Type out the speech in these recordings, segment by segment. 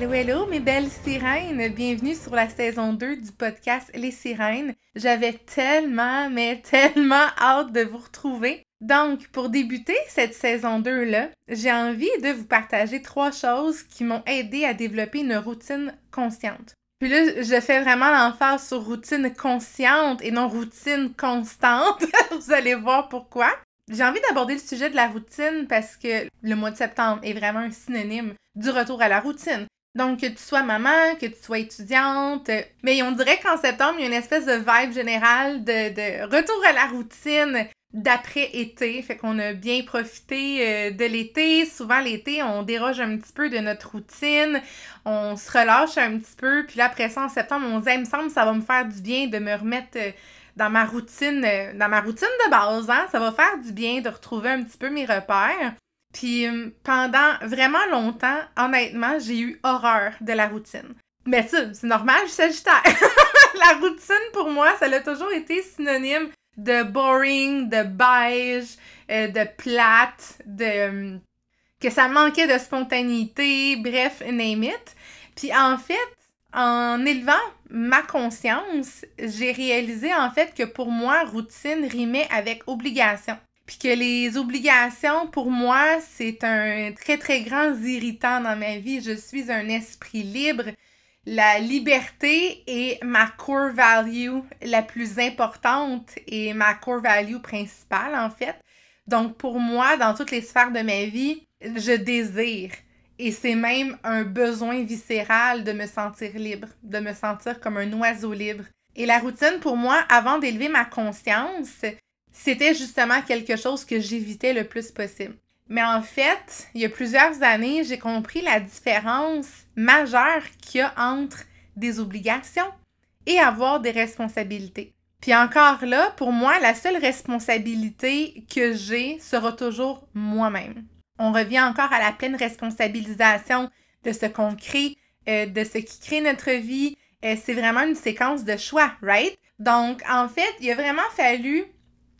Hello, hello, mes belles sirènes! Bienvenue sur la saison 2 du podcast Les Sirènes. J'avais tellement, mais tellement hâte de vous retrouver. Donc, pour débuter cette saison 2-là, j'ai envie de vous partager trois choses qui m'ont aidé à développer une routine consciente. Puis là, je fais vraiment l'emphase sur routine consciente et non routine constante. vous allez voir pourquoi. J'ai envie d'aborder le sujet de la routine parce que le mois de septembre est vraiment un synonyme du retour à la routine. Donc, que tu sois maman, que tu sois étudiante. Mais on dirait qu'en septembre, il y a une espèce de vibe générale de, retour à la routine d'après-été. Fait qu'on a bien profité euh, de l'été. Souvent, l'été, on déroge un petit peu de notre routine. On se relâche un petit peu. Puis là, après ça, en septembre, on se dit, me semble ça va me faire du bien de me remettre euh, dans ma routine, euh, dans ma routine de base. Hein? Ça va faire du bien de retrouver un petit peu mes repères. Puis euh, pendant vraiment longtemps, honnêtement, j'ai eu horreur de la routine. Mais ça, c'est normal, je suis sagittaire. la routine, pour moi, ça a toujours été synonyme de boring, de beige, euh, de plate, de... Euh, que ça manquait de spontanéité, bref, name it. Puis en fait, en élevant ma conscience, j'ai réalisé en fait que pour moi, routine rimait avec obligation. Puis que les obligations, pour moi, c'est un très, très grand irritant dans ma vie. Je suis un esprit libre. La liberté est ma core value la plus importante et ma core value principale, en fait. Donc, pour moi, dans toutes les sphères de ma vie, je désire. Et c'est même un besoin viscéral de me sentir libre, de me sentir comme un oiseau libre. Et la routine, pour moi, avant d'élever ma conscience, c'était justement quelque chose que j'évitais le plus possible. Mais en fait, il y a plusieurs années, j'ai compris la différence majeure qu'il y a entre des obligations et avoir des responsabilités. Puis encore là, pour moi, la seule responsabilité que j'ai sera toujours moi-même. On revient encore à la pleine responsabilisation de ce qu'on crée, euh, de ce qui crée notre vie. Euh, c'est vraiment une séquence de choix, right? Donc, en fait, il a vraiment fallu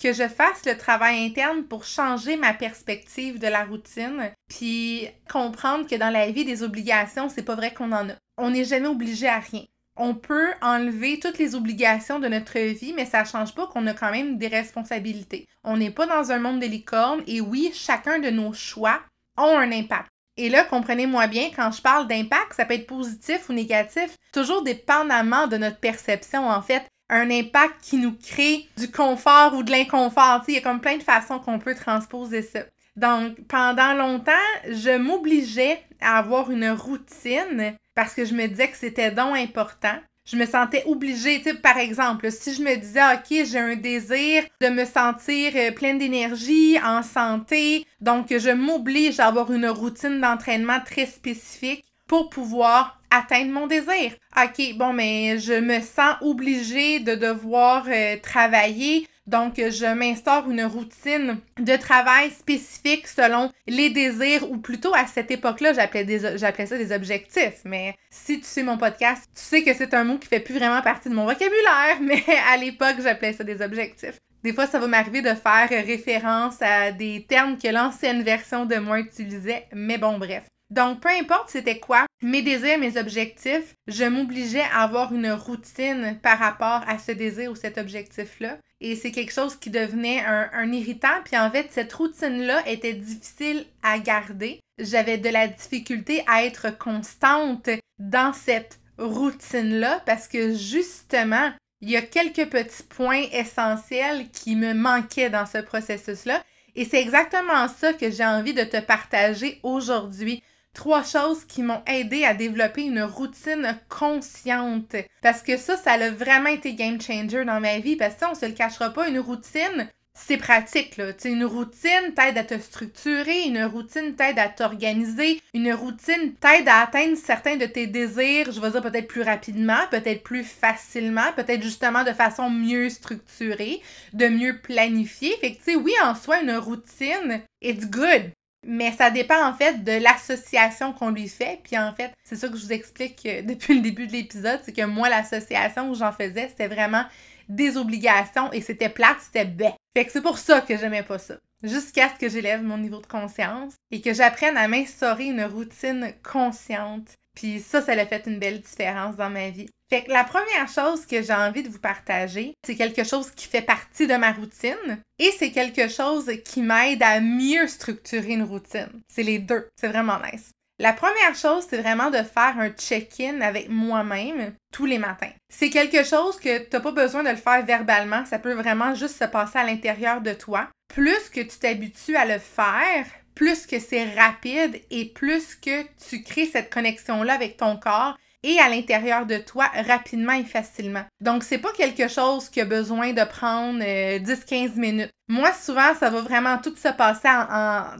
que je fasse le travail interne pour changer ma perspective de la routine, puis comprendre que dans la vie des obligations, c'est pas vrai qu'on en a. On n'est jamais obligé à rien. On peut enlever toutes les obligations de notre vie, mais ça change pas qu'on a quand même des responsabilités. On n'est pas dans un monde de licorne et oui, chacun de nos choix ont un impact. Et là, comprenez-moi bien, quand je parle d'impact, ça peut être positif ou négatif, toujours dépendamment de notre perception en fait un impact qui nous crée du confort ou de l'inconfort. Il y a comme plein de façons qu'on peut transposer ça. Donc, pendant longtemps, je m'obligeais à avoir une routine parce que je me disais que c'était donc important. Je me sentais obligée, par exemple, si je me disais, OK, j'ai un désir de me sentir euh, pleine d'énergie, en santé, donc je m'oblige à avoir une routine d'entraînement très spécifique pour pouvoir atteindre mon désir. OK, bon, mais je me sens obligée de devoir euh, travailler. Donc, je m'instaure une routine de travail spécifique selon les désirs, ou plutôt à cette époque-là, j'appelais, ça des objectifs. Mais si tu sais mon podcast, tu sais que c'est un mot qui fait plus vraiment partie de mon vocabulaire, mais à l'époque, j'appelais ça des objectifs. Des fois, ça va m'arriver de faire référence à des termes que l'ancienne version de moi utilisait, mais bon, bref. Donc, peu importe c'était quoi, mes désirs, mes objectifs, je m'obligeais à avoir une routine par rapport à ce désir ou cet objectif-là. Et c'est quelque chose qui devenait un, irritant. Puis en fait, cette routine-là était difficile à garder. J'avais de la difficulté à être constante dans cette routine-là parce que justement, il y a quelques petits points essentiels qui me manquaient dans ce processus-là. Et c'est exactement ça que j'ai envie de te partager aujourd'hui trois choses qui m'ont aidé à développer une routine consciente. Parce que ça, ça a vraiment été game changer dans ma vie. Parce que on se le cachera pas, une routine, c'est pratique, là. sais, une routine t'aide à te structurer, une routine t'aide à t'organiser, une routine t'aide à atteindre certains de tes désirs, je vais dire peut-être plus rapidement, peut-être plus facilement, peut-être justement de façon mieux structurée, de mieux planifier. Fait que, tu sais, oui, en soi, une routine, it's good. Mais ça dépend en fait de l'association qu'on lui fait. Puis en fait, c'est ça que je vous explique euh, depuis le début de l'épisode, c'est que moi, l'association où j'en faisais, c'était vraiment des obligations et c'était plate, c'était bête. Fait que c'est pour ça que j'aimais pas ça. Jusqu'à ce que j'élève mon niveau de conscience et que j'apprenne à m'instaurer une routine consciente. Puis ça, ça a fait une belle différence dans ma vie. Fait que la première chose que j'ai envie de vous partager, c'est quelque chose qui fait partie de ma routine et c'est quelque chose qui m'aide à mieux structurer une routine. C'est les deux. C'est vraiment nice. La première chose, c'est vraiment de faire un check-in avec moi-même tous les matins. C'est quelque chose que tu n'as pas besoin de le faire verbalement, ça peut vraiment juste se passer à l'intérieur de toi. Plus que tu t'habitues à le faire, plus que c'est rapide et plus que tu crées cette connexion-là avec ton corps et à l'intérieur de toi rapidement et facilement. Donc, c'est pas quelque chose qui a besoin de prendre 10-15 euh, minutes. Moi, souvent, ça va vraiment tout se passer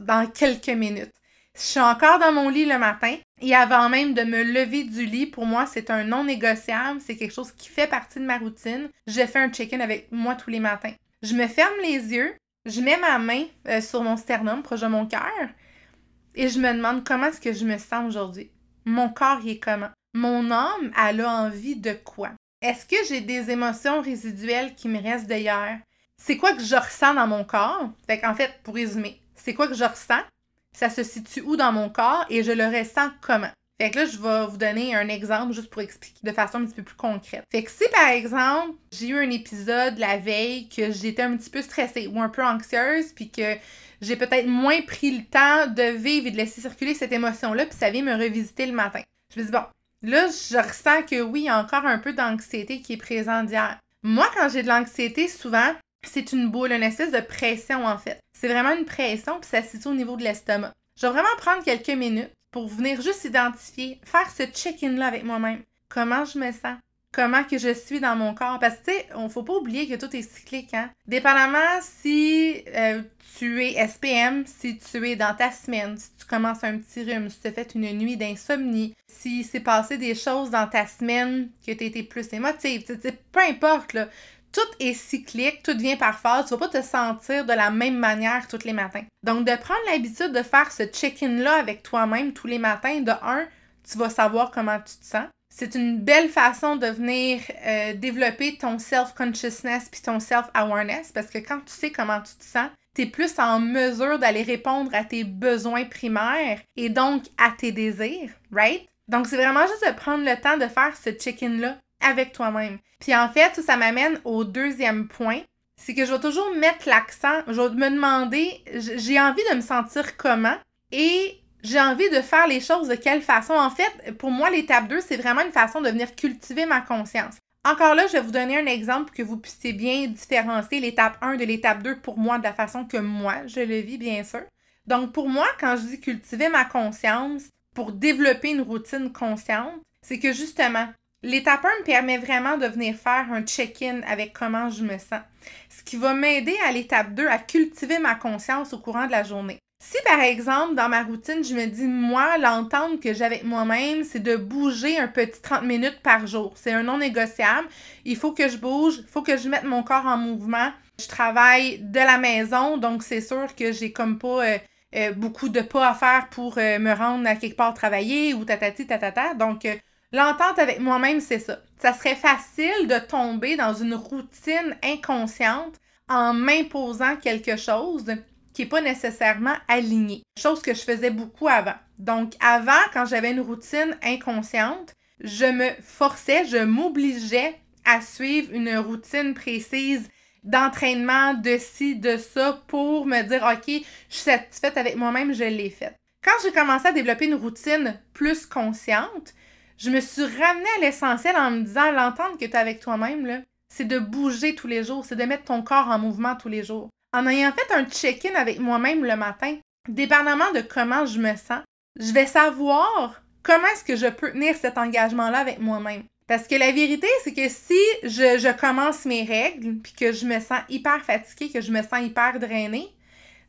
dans quelques minutes. Je suis encore dans mon lit le matin et avant même de me lever du lit, pour moi, c'est un non négociable. C'est quelque chose qui fait partie de ma routine. Je fais un check-in avec moi tous les matins. Je me ferme les yeux, je mets ma main euh, sur mon sternum, proche de mon cœur, et je me demande comment est-ce que je me sens aujourd'hui. Mon corps, il est comment? Mon âme, elle a envie de quoi? Est-ce que j'ai des émotions résiduelles qui me restent d'ailleurs? C'est quoi que je ressens dans mon corps? Fait qu'en fait, pour résumer, c'est quoi que je ressens? ça se situe où dans mon corps et je le ressens comment? Fait que là, je vais vous donner un exemple juste pour expliquer de façon un petit peu plus concrète. Fait que si par exemple, j'ai eu un épisode la veille que j'étais un petit peu stressée ou un peu anxieuse, puis que j'ai peut-être moins pris le temps de vivre et de laisser circuler cette émotion-là, puis ça vient me revisiter le matin. Je me dis, bon, là, je ressens que oui, il y a encore un peu d'anxiété qui est présente d'hier. Moi, quand j'ai de l'anxiété, souvent, c'est une boule, une espèce de pression en fait. C'est vraiment une pression, puis ça se situe au niveau de l'estomac. Je vais vraiment prendre quelques minutes pour venir juste identifier, faire ce check-in-là avec moi-même. Comment je me sens? Comment que je suis dans mon corps? Parce que, tu sais, on faut pas oublier que tout est cyclique, hein? Dépendamment si euh, tu es SPM, si tu es dans ta semaine, si tu commences un petit rhume, si tu as fait une nuit d'insomnie, si s'est passé des choses dans ta semaine que tu été plus émotive, peu importe, là tout est cyclique, tout vient par phase. Tu vas pas te sentir de la même manière tous les matins. Donc, de prendre l'habitude de faire ce check-in-là avec toi-même tous les matins, de un, tu vas savoir comment tu te sens. C'est une belle façon de venir euh, développer ton self-consciousness puis ton self-awareness parce que quand tu sais comment tu te sens, tu es plus en mesure d'aller répondre à tes besoins primaires et donc à tes désirs, right? Donc, c'est vraiment juste de prendre le temps de faire ce check-in-là avec toi-même. Puis en fait, ça m'amène au deuxième point, c'est que je vais toujours mettre l'accent, je vais me demander, j'ai envie de me sentir comment et j'ai envie de faire les choses de quelle façon. En fait, pour moi, l'étape 2, c'est vraiment une façon de venir cultiver ma conscience. Encore là, je vais vous donner un exemple pour que vous puissiez bien différencier l'étape 1 de l'étape 2 pour moi de la façon que moi, je le vis, bien sûr. Donc, pour moi, quand je dis cultiver ma conscience pour développer une routine consciente, c'est que justement, L'étape 1 me permet vraiment de venir faire un check-in avec comment je me sens, ce qui va m'aider à l'étape 2 à cultiver ma conscience au courant de la journée. Si par exemple, dans ma routine, je me dis, moi, l'entente que j'ai avec moi-même, c'est de bouger un petit 30 minutes par jour. C'est un non négociable. Il faut que je bouge, il faut que je mette mon corps en mouvement. Je travaille de la maison, donc c'est sûr que j'ai comme pas euh, euh, beaucoup de pas à faire pour euh, me rendre à quelque part travailler ou tatati tatata. Donc, L'entente avec moi-même, c'est ça. Ça serait facile de tomber dans une routine inconsciente en m'imposant quelque chose qui n'est pas nécessairement alignée, chose que je faisais beaucoup avant. Donc avant, quand j'avais une routine inconsciente, je me forçais, je m'obligeais à suivre une routine précise d'entraînement, de ci, de ça, pour me dire, OK, je suis satisfaite avec moi-même, je l'ai faite. Quand j'ai commencé à développer une routine plus consciente, je me suis ramenée à l'essentiel en me disant, l'entendre que tu as avec toi-même, c'est de bouger tous les jours, c'est de mettre ton corps en mouvement tous les jours. En ayant fait un check-in avec moi-même le matin, dépendamment de comment je me sens, je vais savoir comment est-ce que je peux tenir cet engagement-là avec moi-même. Parce que la vérité, c'est que si je, commence mes règles, puis que je me sens hyper fatiguée, que je me sens hyper drainée,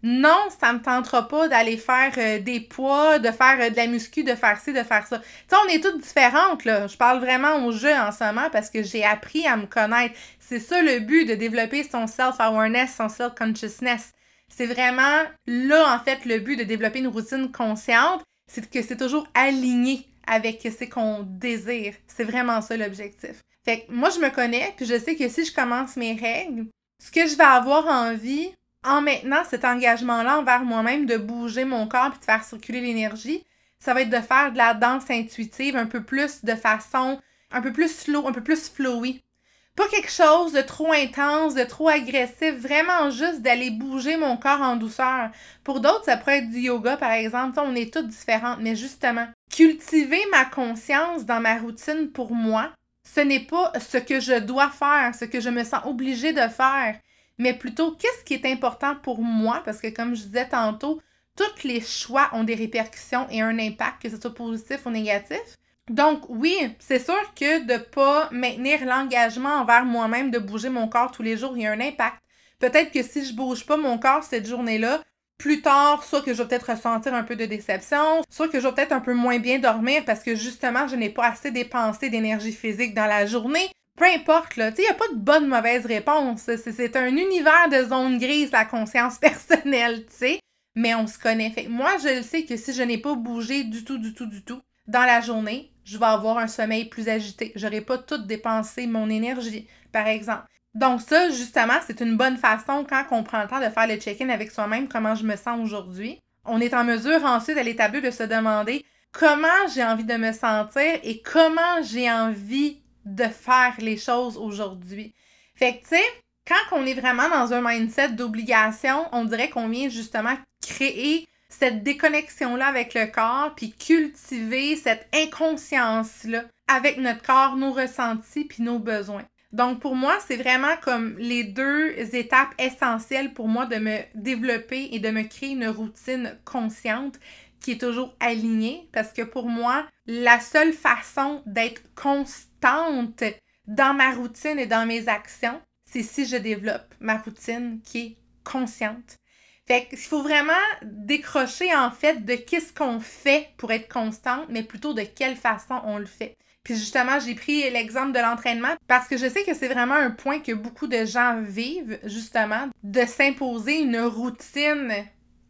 non, ça me tentera pas d'aller faire euh, des poids, de faire euh, de la muscu, de faire ci, de faire ça. Tu sais, on est toutes différentes, là. Je parle vraiment au jeu en ce moment parce que j'ai appris à me connaître. C'est ça le but de développer son self-awareness, son self-consciousness. C'est vraiment là, en fait, le but de développer une routine consciente, c'est que c'est toujours aligné avec ce qu'on désire. C'est vraiment ça l'objectif. Fait que moi, je me connais, puis je sais que si je commence mes règles, ce que je vais avoir envie, en maintenant cet engagement-là envers moi-même, de bouger mon corps puis de faire circuler l'énergie, ça va être de faire de la danse intuitive un peu plus de façon un peu plus slow, un peu plus flowy. Pas quelque chose de trop intense, de trop agressif, vraiment juste d'aller bouger mon corps en douceur. Pour d'autres, ça pourrait être du yoga, par exemple. on est toutes différentes, mais justement, cultiver ma conscience dans ma routine pour moi, ce n'est pas ce que je dois faire, ce que je me sens obligée de faire, mais plutôt qu'est-ce qui est important pour moi, parce que comme je disais tantôt, tous les choix ont des répercussions et un impact, que ce soit positif ou négatif. Donc oui, c'est sûr que de ne pas maintenir l'engagement envers moi-même de bouger mon corps tous les jours, il y a un impact. Peut-être que si je bouge pas mon corps cette journée-là, plus tard, soit que je vais peut-être ressentir un peu de déception, soit que je vais peut-être un peu moins bien dormir parce que justement, je n'ai pas assez dépensé d'énergie physique dans la journée. Peu importe, là, il n'y a pas de bonne mauvaise réponse. C'est un univers de zone grise, la conscience personnelle, tu sais. Mais on se connaît. Moi, je le sais que si je n'ai pas bougé du tout, du tout, du tout, dans la journée, je vais avoir un sommeil plus agité. Je n'aurai pas tout dépensé mon énergie, par exemple. Donc ça, justement, c'est une bonne façon quand on prend le temps de faire le check-in avec soi-même, comment je me sens aujourd'hui. On est en mesure ensuite à l'établir de se demander comment j'ai envie de me sentir et comment j'ai envie de faire les choses aujourd'hui. Fait que, tu sais, quand on est vraiment dans un mindset d'obligation, on dirait qu'on vient justement créer cette déconnexion-là avec le corps, puis cultiver cette inconscience-là avec notre corps, nos ressentis, puis nos besoins. Donc pour moi, c'est vraiment comme les deux étapes essentielles pour moi de me développer et de me créer une routine consciente qui est toujours alignée parce que pour moi, la seule façon d'être constante dans ma routine et dans mes actions, c'est si je développe ma routine qui est consciente. Fait qu'il faut vraiment décrocher en fait de qu'est-ce qu'on fait pour être constante, mais plutôt de quelle façon on le fait. Puis justement, j'ai pris l'exemple de l'entraînement parce que je sais que c'est vraiment un point que beaucoup de gens vivent, justement, de s'imposer une routine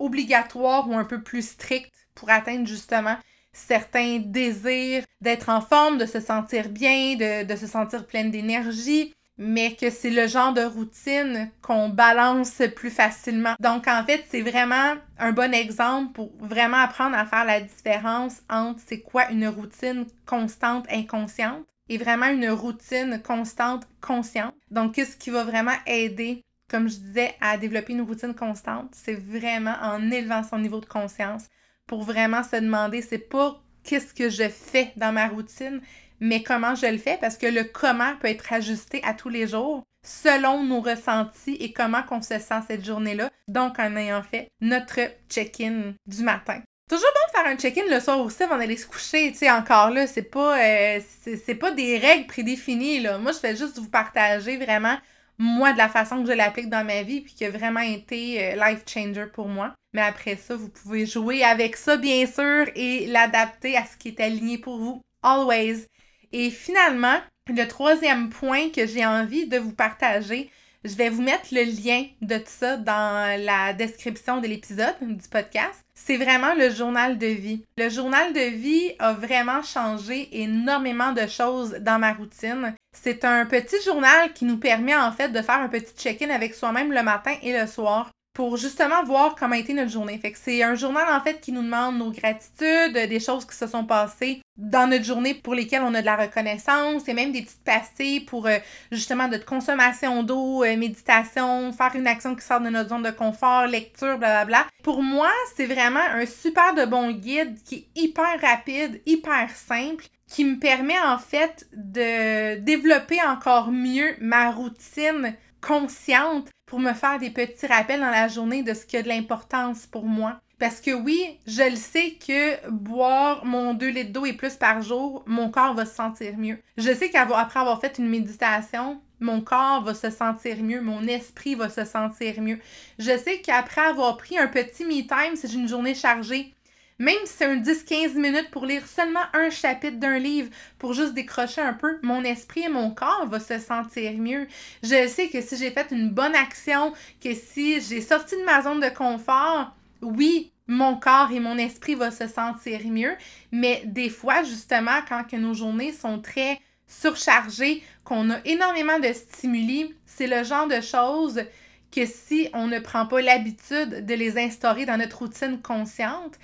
obligatoire ou un peu plus stricte pour atteindre justement certains désirs d'être en forme, de se sentir bien, de, de se sentir pleine d'énergie, mais que c'est le genre de routine qu'on balance plus facilement. Donc en fait, c'est vraiment un bon exemple pour vraiment apprendre à faire la différence entre c'est quoi une routine constante inconsciente et vraiment une routine constante consciente. Donc qu'est-ce qui va vraiment aider comme je disais, à développer une routine constante, c'est vraiment en élevant son niveau de conscience pour vraiment se demander, c'est pas qu'est-ce que je fais dans ma routine, mais comment je le fais parce que le comment peut être ajusté à tous les jours selon nos ressentis et comment qu'on se sent cette journée-là. Donc, en ayant fait notre check-in du matin. Toujours bon de faire un check-in le soir aussi avant d'aller se coucher, tu sais, encore là, c'est pas, euh, c'est pas des règles prédéfinies, là. Moi, je fais juste vous partager vraiment, moi, de la façon que je l'applique dans ma vie, puis qui a vraiment été euh, life changer pour moi. Mais après ça, vous pouvez jouer avec ça, bien sûr, et l'adapter à ce qui est aligné pour vous. Always. Et finalement, le troisième point que j'ai envie de vous partager, je vais vous mettre le lien de tout ça dans la description de l'épisode du podcast. C'est vraiment le journal de vie. Le journal de vie a vraiment changé énormément de choses dans ma routine. C'est un petit journal qui nous permet en fait de faire un petit check-in avec soi-même le matin et le soir pour justement voir comment a été notre journée. Fait que c'est un journal en fait qui nous demande nos gratitudes, des choses qui se sont passées dans notre journée pour lesquelles on a de la reconnaissance et même des petites passées pour euh, justement notre consommation d'eau, euh, méditation, faire une action qui sort de notre zone de confort, lecture, blablabla. Pour moi, c'est vraiment un super de bon guide qui est hyper rapide, hyper simple qui me permet en fait de développer encore mieux ma routine consciente pour me faire des petits rappels dans la journée de ce qui a de l'importance pour moi. Parce que oui, je le sais que boire mon 2 litres d'eau et plus par jour, mon corps va se sentir mieux. Je sais qu'après avoir fait une méditation, mon corps va se sentir mieux, mon esprit va se sentir mieux. Je sais qu'après avoir pris un petit me time, j'ai une journée chargée, même si c'est un 10-15 minutes pour lire seulement un chapitre d'un livre, pour juste décrocher un peu, mon esprit et mon corps vont se sentir mieux. Je sais que si j'ai fait une bonne action, que si j'ai sorti de ma zone de confort, oui, mon corps et mon esprit vont se sentir mieux, mais des fois, justement, quand que nos journées sont très surchargées, qu'on a énormément de stimuli, c'est le genre de choses que si on ne prend pas l'habitude de les instaurer dans notre routine consciente,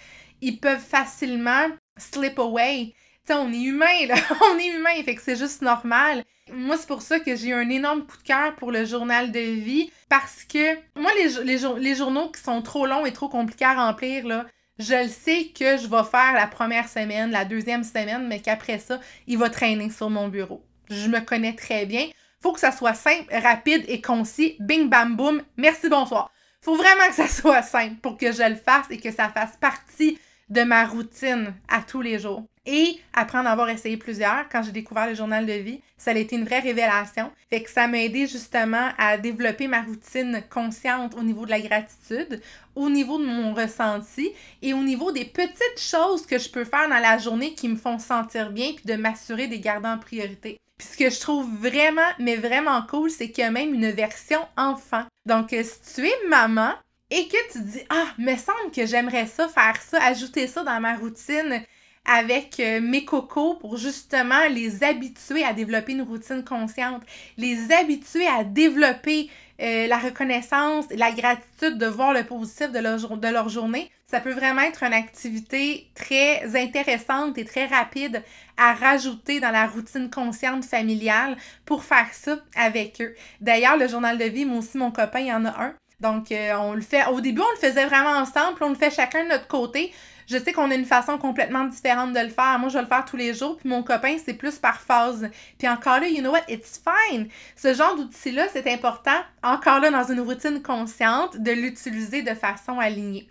ils peuvent facilement slip away. on est humain, là. on est humain, fait que c'est juste normal. Moi, c'est pour ça que j'ai eu un énorme coup de cœur pour le journal de vie, parce que moi, les journaux qui sont trop longs et trop compliqués à remplir, là, je le sais que je vais faire la première semaine, la deuxième semaine, mais qu'après ça, il va traîner sur mon bureau. Je me connais très bien. Faut que ça soit simple, rapide et concis. Bing, bam, boum. Merci, bonsoir. Faut vraiment que ça soit simple pour que je le fasse et que ça fasse partie de ma routine à tous les jours. Et après en avoir essayé plusieurs, quand j'ai découvert le journal de vie, ça a été une vraie révélation. Fait que ça m'a aidé justement à développer ma routine consciente au niveau de la gratitude, au niveau de mon ressenti et au niveau des petites choses que je peux faire dans la journée qui me font sentir bien puis de m'assurer de les garder en priorité. Puis ce que je trouve vraiment, mais vraiment cool, c'est qu'il y a même une version enfant. Donc, si tu es maman, et que tu dis ah me semble que j'aimerais ça faire ça ajouter ça dans ma routine avec euh, mes cocos pour justement les habituer à développer une routine consciente, les habituer à développer euh, la reconnaissance, la gratitude de voir le positif de leur, de leur journée. Ça peut vraiment être une activité très intéressante et très rapide à rajouter dans la routine consciente familiale pour faire ça avec eux. D'ailleurs, le journal de vie, moi aussi, mon copain, il y en a un. Donc, euh, on le fait. Au début, on le faisait vraiment ensemble, puis on le fait chacun de notre côté. Je sais qu'on a une façon complètement différente de le faire. Moi, je vais le faire tous les jours, puis mon copain, c'est plus par phase. Puis encore là, you know what, it's fine. Ce genre d'outil-là, c'est important, encore là, dans une routine consciente, de l'utiliser de façon alignée.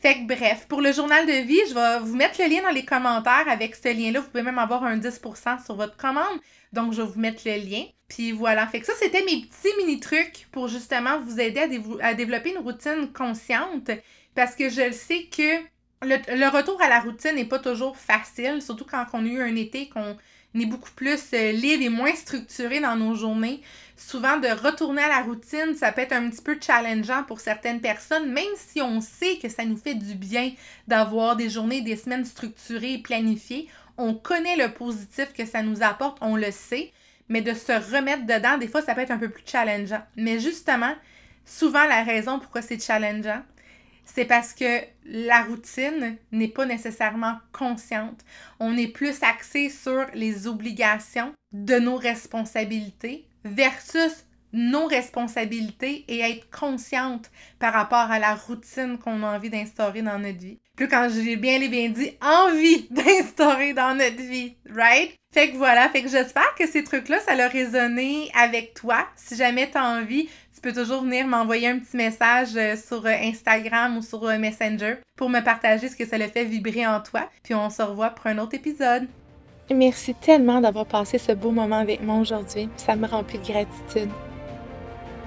Fait que bref, pour le journal de vie, je vais vous mettre le lien dans les commentaires avec ce lien-là. Vous pouvez même avoir un 10% sur votre commande. Donc, je vais vous mettre le lien. Puis voilà. Fait que ça, c'était mes petits mini-trucs pour justement vous aider à, développer une routine consciente. Parce que je sais que le, retour à la routine n'est pas toujours facile, surtout quand on a eu un été qu'on est beaucoup plus euh, libre et moins structuré dans nos journées. Souvent, de retourner à la routine, ça peut être un petit peu challengeant pour certaines personnes, même si on sait que ça nous fait du bien d'avoir des journées, des semaines structurées et planifiées. On connaît le positif que ça nous apporte, on le sait mais de se remettre dedans, des fois, ça peut être un peu plus challengeant. Mais justement, souvent, la raison pourquoi c'est challengeant, c'est parce que la routine n'est pas nécessairement consciente. On est plus axé sur les obligations de nos responsabilités versus nos responsabilités et être consciente par rapport à la routine qu'on a envie d'instaurer dans notre vie. Plus quand j'ai bien les bien dit, envie d'instaurer dans notre vie, right? Fait que voilà, fait que j'espère que ces trucs-là, ça a résonné avec toi. Si jamais tu as envie, tu peux toujours venir m'envoyer un petit message euh, sur euh, Instagram ou sur euh, Messenger pour me partager ce que ça le fait vibrer en toi. Puis on se revoit pour un autre épisode. Merci tellement d'avoir passé ce beau moment avec moi aujourd'hui. Ça me remplit de gratitude.